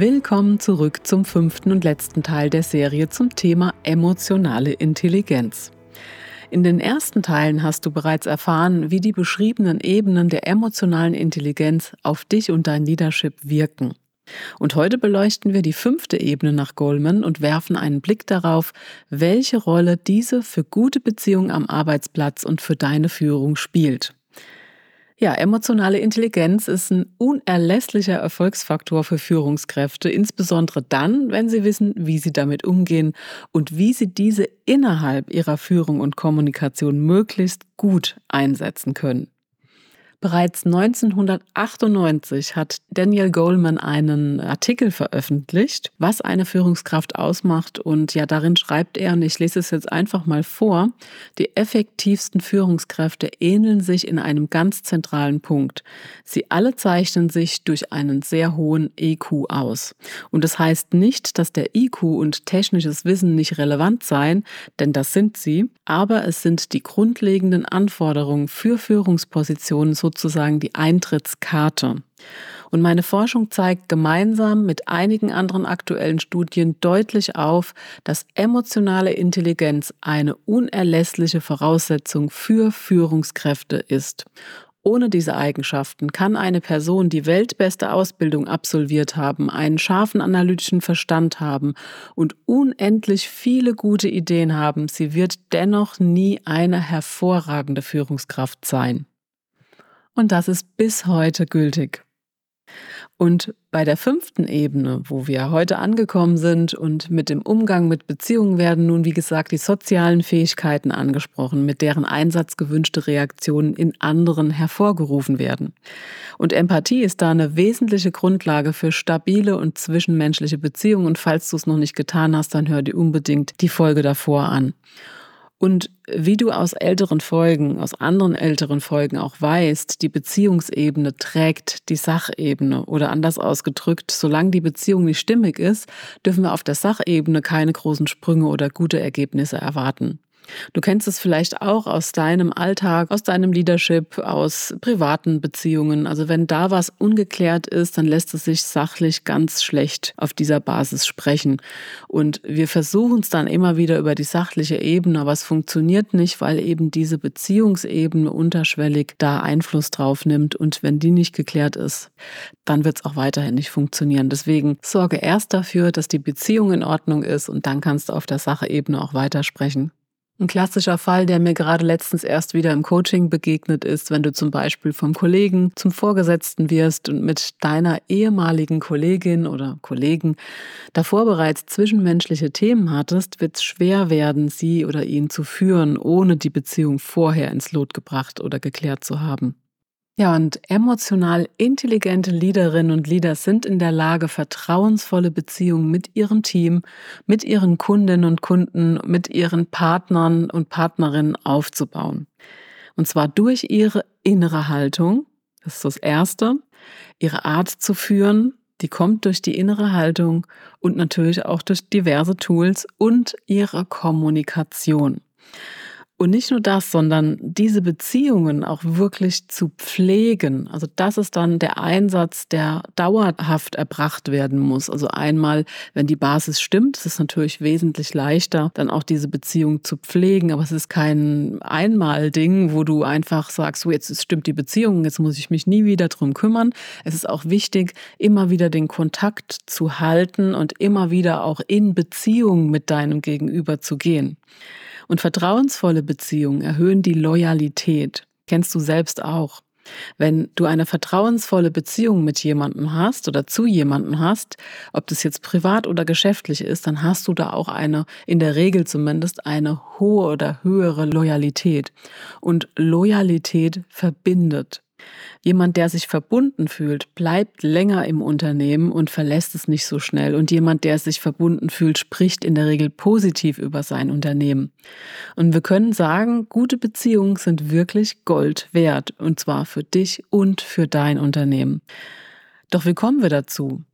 Willkommen zurück zum fünften und letzten Teil der Serie zum Thema emotionale Intelligenz. In den ersten Teilen hast du bereits erfahren, wie die beschriebenen Ebenen der emotionalen Intelligenz auf dich und dein Leadership wirken. Und heute beleuchten wir die fünfte Ebene nach Goldman und werfen einen Blick darauf, welche Rolle diese für gute Beziehungen am Arbeitsplatz und für deine Führung spielt. Ja, emotionale Intelligenz ist ein unerlässlicher Erfolgsfaktor für Führungskräfte, insbesondere dann, wenn sie wissen, wie sie damit umgehen und wie sie diese innerhalb ihrer Führung und Kommunikation möglichst gut einsetzen können. Bereits 1998 hat Daniel Goleman einen Artikel veröffentlicht, was eine Führungskraft ausmacht. Und ja, darin schreibt er, und ich lese es jetzt einfach mal vor, die effektivsten Führungskräfte ähneln sich in einem ganz zentralen Punkt. Sie alle zeichnen sich durch einen sehr hohen EQ aus. Und das heißt nicht, dass der IQ und technisches Wissen nicht relevant seien, denn das sind sie, aber es sind die grundlegenden Anforderungen für Führungspositionen so sozusagen die Eintrittskarte. Und meine Forschung zeigt gemeinsam mit einigen anderen aktuellen Studien deutlich auf, dass emotionale Intelligenz eine unerlässliche Voraussetzung für Führungskräfte ist. Ohne diese Eigenschaften kann eine Person die weltbeste Ausbildung absolviert haben, einen scharfen analytischen Verstand haben und unendlich viele gute Ideen haben. Sie wird dennoch nie eine hervorragende Führungskraft sein. Und das ist bis heute gültig. Und bei der fünften Ebene, wo wir heute angekommen sind und mit dem Umgang mit Beziehungen werden nun, wie gesagt, die sozialen Fähigkeiten angesprochen, mit deren Einsatz gewünschte Reaktionen in anderen hervorgerufen werden. Und Empathie ist da eine wesentliche Grundlage für stabile und zwischenmenschliche Beziehungen. Und falls du es noch nicht getan hast, dann hör dir unbedingt die Folge davor an. Und wie du aus älteren Folgen, aus anderen älteren Folgen auch weißt, die Beziehungsebene trägt die Sachebene oder anders ausgedrückt, solange die Beziehung nicht stimmig ist, dürfen wir auf der Sachebene keine großen Sprünge oder gute Ergebnisse erwarten. Du kennst es vielleicht auch aus deinem Alltag, aus deinem Leadership, aus privaten Beziehungen. Also wenn da was ungeklärt ist, dann lässt es sich sachlich ganz schlecht auf dieser Basis sprechen. Und wir versuchen es dann immer wieder über die sachliche Ebene, aber es funktioniert nicht, weil eben diese Beziehungsebene unterschwellig da Einfluss drauf nimmt. Und wenn die nicht geklärt ist, dann wird es auch weiterhin nicht funktionieren. Deswegen sorge erst dafür, dass die Beziehung in Ordnung ist und dann kannst du auf der Sachebene auch weitersprechen. Ein klassischer Fall, der mir gerade letztens erst wieder im Coaching begegnet ist, wenn du zum Beispiel vom Kollegen zum Vorgesetzten wirst und mit deiner ehemaligen Kollegin oder Kollegen davor bereits zwischenmenschliche Themen hattest, wird es schwer werden, sie oder ihn zu führen, ohne die Beziehung vorher ins Lot gebracht oder geklärt zu haben. Ja, und emotional intelligente Leaderinnen und Leader sind in der Lage, vertrauensvolle Beziehungen mit ihrem Team, mit ihren Kundinnen und Kunden, mit ihren Partnern und Partnerinnen aufzubauen. Und zwar durch ihre innere Haltung, das ist das Erste, ihre Art zu führen, die kommt durch die innere Haltung und natürlich auch durch diverse Tools und ihre Kommunikation. Und nicht nur das, sondern diese Beziehungen auch wirklich zu pflegen. Also das ist dann der Einsatz, der dauerhaft erbracht werden muss. Also einmal, wenn die Basis stimmt, ist es natürlich wesentlich leichter, dann auch diese Beziehung zu pflegen. Aber es ist kein Einmal-Ding, wo du einfach sagst, so jetzt stimmt die Beziehung, jetzt muss ich mich nie wieder drum kümmern. Es ist auch wichtig, immer wieder den Kontakt zu halten und immer wieder auch in Beziehung mit deinem Gegenüber zu gehen. Und vertrauensvolle Beziehungen erhöhen die Loyalität. Kennst du selbst auch. Wenn du eine vertrauensvolle Beziehung mit jemandem hast oder zu jemandem hast, ob das jetzt privat oder geschäftlich ist, dann hast du da auch eine, in der Regel zumindest, eine hohe oder höhere Loyalität. Und Loyalität verbindet. Jemand, der sich verbunden fühlt, bleibt länger im Unternehmen und verlässt es nicht so schnell. Und jemand, der sich verbunden fühlt, spricht in der Regel positiv über sein Unternehmen. Und wir können sagen, gute Beziehungen sind wirklich Gold wert. Und zwar für dich und für dein Unternehmen. Doch wie kommen wir dazu?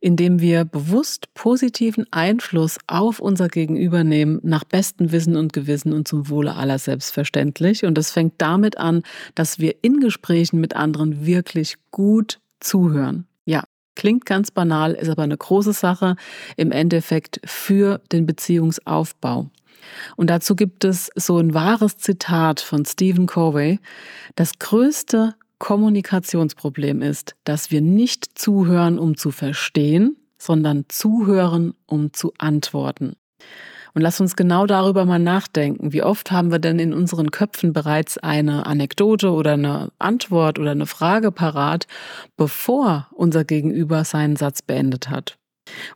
Indem wir bewusst positiven Einfluss auf unser Gegenüber nehmen, nach bestem Wissen und Gewissen und zum Wohle aller selbstverständlich. Und das fängt damit an, dass wir in Gesprächen mit anderen wirklich gut zuhören. Ja, klingt ganz banal, ist aber eine große Sache im Endeffekt für den Beziehungsaufbau. Und dazu gibt es so ein wahres Zitat von Stephen Covey. Das größte Kommunikationsproblem ist, dass wir nicht zuhören, um zu verstehen, sondern zuhören, um zu antworten. Und lass uns genau darüber mal nachdenken. Wie oft haben wir denn in unseren Köpfen bereits eine Anekdote oder eine Antwort oder eine Frage parat, bevor unser Gegenüber seinen Satz beendet hat?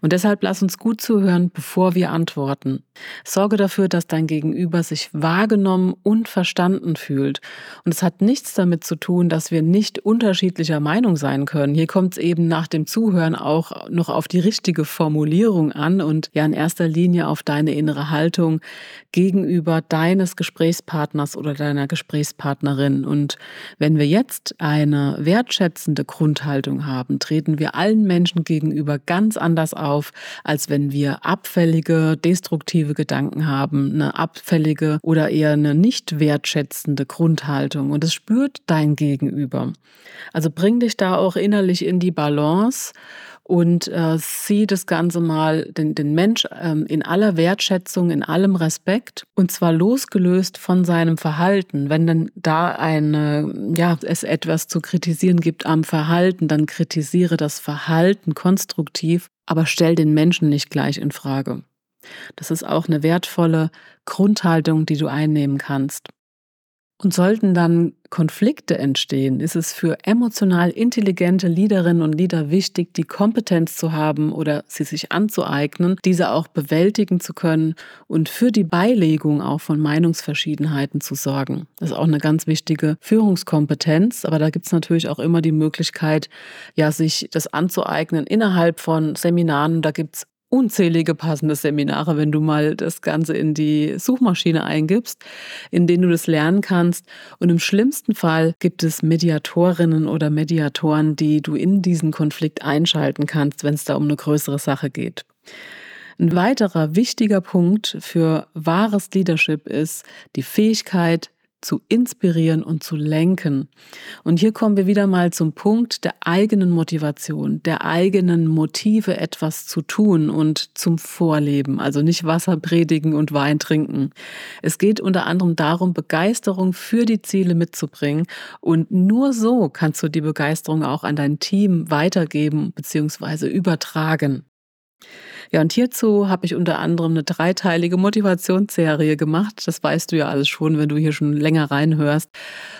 Und deshalb lass uns gut zuhören, bevor wir antworten. Sorge dafür, dass dein Gegenüber sich wahrgenommen und verstanden fühlt. Und es hat nichts damit zu tun, dass wir nicht unterschiedlicher Meinung sein können. Hier kommt es eben nach dem Zuhören auch noch auf die richtige Formulierung an und ja in erster Linie auf deine innere Haltung gegenüber deines Gesprächspartners oder deiner Gesprächspartnerin. Und wenn wir jetzt eine wertschätzende Grundhaltung haben, treten wir allen Menschen gegenüber ganz anders anders auf, als wenn wir abfällige, destruktive Gedanken haben, eine abfällige oder eher eine nicht wertschätzende Grundhaltung. Und es spürt dein Gegenüber. Also bring dich da auch innerlich in die Balance und äh, sieh das Ganze mal, den, den Mensch ähm, in aller Wertschätzung, in allem Respekt und zwar losgelöst von seinem Verhalten. Wenn denn da eine, ja, es etwas zu kritisieren gibt am Verhalten, dann kritisiere das Verhalten konstruktiv, aber stell den Menschen nicht gleich in Frage. Das ist auch eine wertvolle Grundhaltung, die du einnehmen kannst. Und sollten dann Konflikte entstehen, ist es für emotional intelligente Leaderinnen und Leader wichtig, die Kompetenz zu haben oder sie sich anzueignen, diese auch bewältigen zu können und für die Beilegung auch von Meinungsverschiedenheiten zu sorgen. Das ist auch eine ganz wichtige Führungskompetenz, aber da gibt es natürlich auch immer die Möglichkeit, ja, sich das anzueignen innerhalb von Seminaren. Da gibt es unzählige passende Seminare, wenn du mal das Ganze in die Suchmaschine eingibst, in denen du das lernen kannst. Und im schlimmsten Fall gibt es Mediatorinnen oder Mediatoren, die du in diesen Konflikt einschalten kannst, wenn es da um eine größere Sache geht. Ein weiterer wichtiger Punkt für wahres Leadership ist die Fähigkeit, zu inspirieren und zu lenken. Und hier kommen wir wieder mal zum Punkt der eigenen Motivation, der eigenen Motive, etwas zu tun und zum Vorleben. Also nicht Wasser predigen und Wein trinken. Es geht unter anderem darum, Begeisterung für die Ziele mitzubringen. Und nur so kannst du die Begeisterung auch an dein Team weitergeben bzw. übertragen. Ja, und hierzu habe ich unter anderem eine dreiteilige Motivationsserie gemacht. Das weißt du ja alles schon, wenn du hier schon länger reinhörst.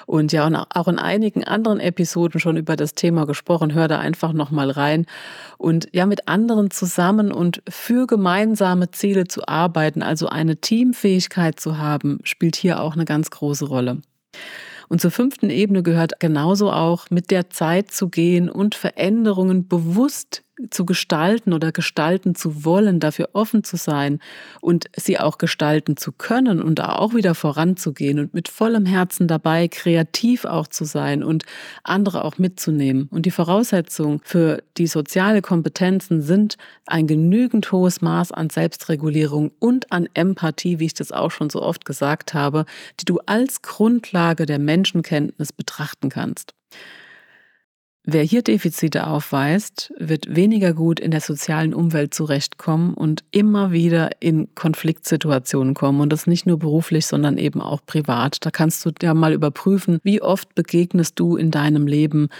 Und ja, und auch in einigen anderen Episoden schon über das Thema gesprochen. Hör da einfach nochmal rein. Und ja, mit anderen zusammen und für gemeinsame Ziele zu arbeiten, also eine Teamfähigkeit zu haben, spielt hier auch eine ganz große Rolle. Und zur fünften Ebene gehört genauso auch, mit der Zeit zu gehen und Veränderungen bewusst zu gestalten oder gestalten zu wollen, dafür offen zu sein und sie auch gestalten zu können und da auch wieder voranzugehen und mit vollem Herzen dabei, kreativ auch zu sein und andere auch mitzunehmen. Und die Voraussetzungen für die soziale Kompetenzen sind ein genügend hohes Maß an Selbstregulierung und an Empathie, wie ich das auch schon so oft gesagt habe, die du als Grundlage der Menschenkenntnis betrachten kannst. Wer hier Defizite aufweist, wird weniger gut in der sozialen Umwelt zurechtkommen und immer wieder in Konfliktsituationen kommen. Und das nicht nur beruflich, sondern eben auch privat. Da kannst du ja mal überprüfen, wie oft begegnest du in deinem Leben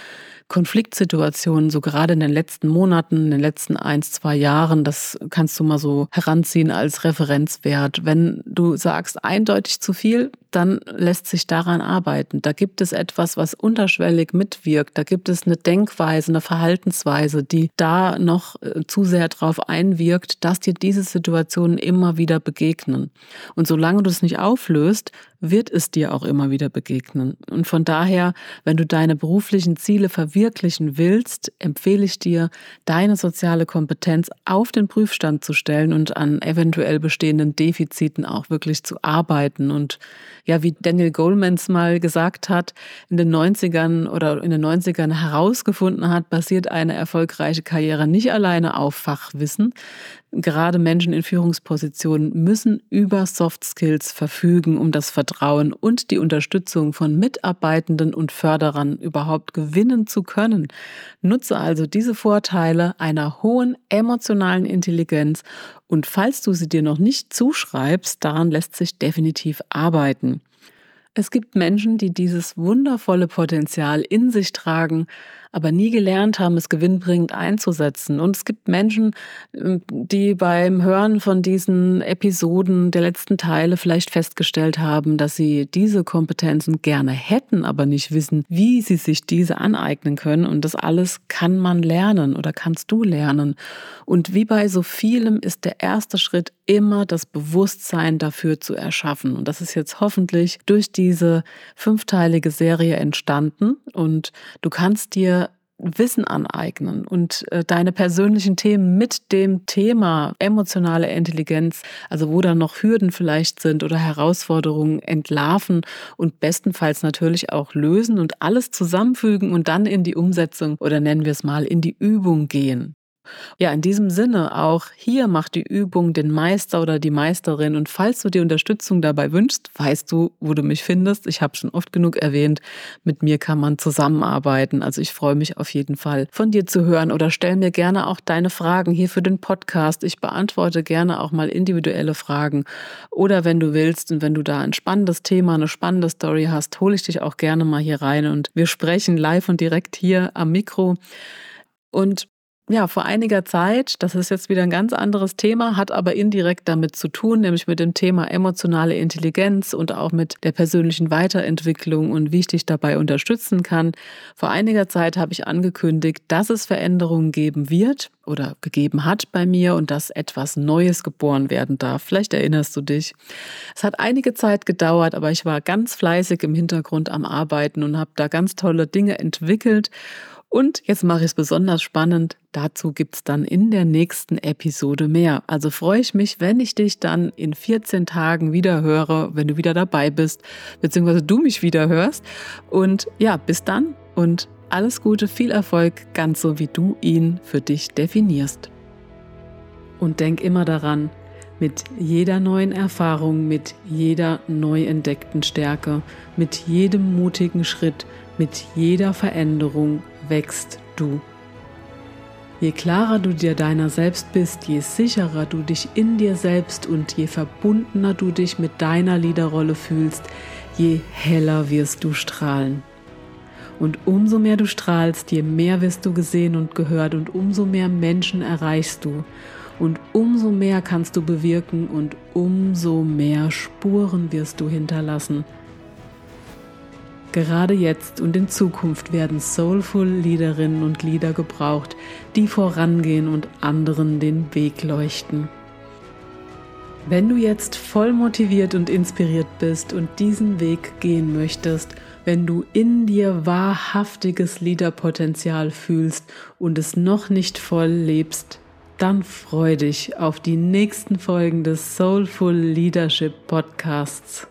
Konfliktsituationen, so gerade in den letzten Monaten, in den letzten ein, zwei Jahren. Das kannst du mal so heranziehen als Referenzwert. Wenn du sagst eindeutig zu viel, dann lässt sich daran arbeiten. Da gibt es etwas, was unterschwellig mitwirkt. Da gibt es eine Denkweise, eine Verhaltensweise, die da noch äh, zu sehr darauf einwirkt, dass dir diese Situationen immer wieder begegnen. Und solange du es nicht auflöst, wird es dir auch immer wieder begegnen. Und von daher, wenn du deine beruflichen Ziele verwirklichen willst, empfehle ich dir, deine soziale Kompetenz auf den Prüfstand zu stellen und an eventuell bestehenden Defiziten auch wirklich zu arbeiten. Und ja, wie Daniel Goldmans mal gesagt hat, in den 90ern oder in den 90ern herausgefunden hat, basiert eine erfolgreiche Karriere nicht alleine auf Fachwissen, Gerade Menschen in Führungspositionen müssen über Soft Skills verfügen, um das Vertrauen und die Unterstützung von Mitarbeitenden und Förderern überhaupt gewinnen zu können. Nutze also diese Vorteile einer hohen emotionalen Intelligenz und falls du sie dir noch nicht zuschreibst, daran lässt sich definitiv arbeiten. Es gibt Menschen, die dieses wundervolle Potenzial in sich tragen, aber nie gelernt haben, es gewinnbringend einzusetzen. Und es gibt Menschen, ähm, die beim Hören von diesen Episoden der letzten Teile vielleicht festgestellt haben, dass sie diese Kompetenzen gerne hätten, aber nicht wissen, wie sie sich diese aneignen können. Und das alles kann man lernen oder kannst du lernen. Und wie bei so vielem ist der erste Schritt immer das Bewusstsein dafür zu erschaffen. Und das ist jetzt hoffentlich durch diese fünfteilige Serie entstanden. Und du kannst dir Wissen aneignen und äh, deine persönlichen Themen mit dem Thema emotionale Intelligenz, also wo dann noch Hürden vielleicht sind oder Herausforderungen entlarven und bestenfalls natürlich auch lösen und alles zusammenfügen und dann in die Umsetzung oder nennen wir es mal in die Übung gehen. Ja, in diesem Sinne auch hier macht die Übung den Meister oder die Meisterin. Und falls du dir Unterstützung dabei wünschst, weißt du, wo du mich findest. Ich habe schon oft genug erwähnt, mit mir kann man zusammenarbeiten. Also ich freue mich auf jeden Fall von dir zu hören oder stell mir gerne auch deine Fragen hier für den Podcast. Ich beantworte gerne auch mal individuelle Fragen. Oder wenn du willst und wenn du da ein spannendes Thema, eine spannende Story hast, hole ich dich auch gerne mal hier rein und wir sprechen live und direkt hier am Mikro. Und ja, vor einiger Zeit, das ist jetzt wieder ein ganz anderes Thema, hat aber indirekt damit zu tun, nämlich mit dem Thema emotionale Intelligenz und auch mit der persönlichen Weiterentwicklung und wie ich dich dabei unterstützen kann. Vor einiger Zeit habe ich angekündigt, dass es Veränderungen geben wird oder gegeben hat bei mir und dass etwas Neues geboren werden darf. Vielleicht erinnerst du dich. Es hat einige Zeit gedauert, aber ich war ganz fleißig im Hintergrund am Arbeiten und habe da ganz tolle Dinge entwickelt. Und jetzt mache ich es besonders spannend. Dazu gibt es dann in der nächsten Episode mehr. Also freue ich mich, wenn ich dich dann in 14 Tagen wieder höre, wenn du wieder dabei bist, beziehungsweise du mich wieder hörst. Und ja, bis dann und alles Gute, viel Erfolg, ganz so wie du ihn für dich definierst. Und denk immer daran, mit jeder neuen Erfahrung, mit jeder neu entdeckten Stärke, mit jedem mutigen Schritt, mit jeder Veränderung wächst du. Je klarer du dir deiner selbst bist, je sicherer du dich in dir selbst und je verbundener du dich mit deiner Liederrolle fühlst, je heller wirst du strahlen. Und umso mehr du strahlst, je mehr wirst du gesehen und gehört und umso mehr Menschen erreichst du. Und umso mehr kannst du bewirken und umso mehr Spuren wirst du hinterlassen. Gerade jetzt und in Zukunft werden soulful Liederinnen und Lieder gebraucht, die vorangehen und anderen den Weg leuchten. Wenn du jetzt voll motiviert und inspiriert bist und diesen Weg gehen möchtest, Wenn du in dir wahrhaftiges Liederpotenzial fühlst und es noch nicht voll lebst, dann freu dich auf die nächsten Folgen des Soulful Leadership Podcasts.